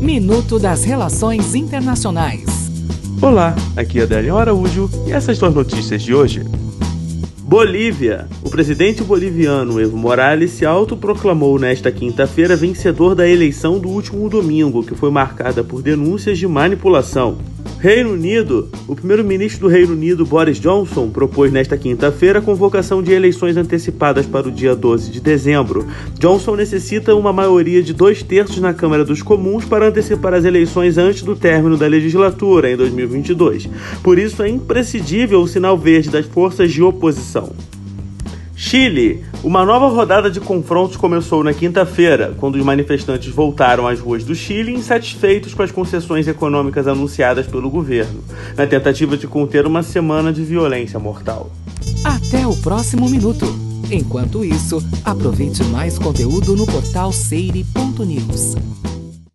Minuto das Relações Internacionais. Olá, aqui é Adélio Araújo e essas duas notícias de hoje. Bolívia. O presidente boliviano Evo Morales se autoproclamou nesta quinta-feira vencedor da eleição do último domingo, que foi marcada por denúncias de manipulação. Reino Unido. O primeiro-ministro do Reino Unido, Boris Johnson, propôs nesta quinta-feira a convocação de eleições antecipadas para o dia 12 de dezembro. Johnson necessita uma maioria de dois terços na Câmara dos Comuns para antecipar as eleições antes do término da legislatura, em 2022. Por isso, é imprescindível o sinal verde das forças de oposição. Chile. Uma nova rodada de confrontos começou na quinta-feira, quando os manifestantes voltaram às ruas do Chile insatisfeitos com as concessões econômicas anunciadas pelo governo, na tentativa de conter uma semana de violência mortal. Até o próximo minuto. Enquanto isso, aproveite mais conteúdo no portal seire.news.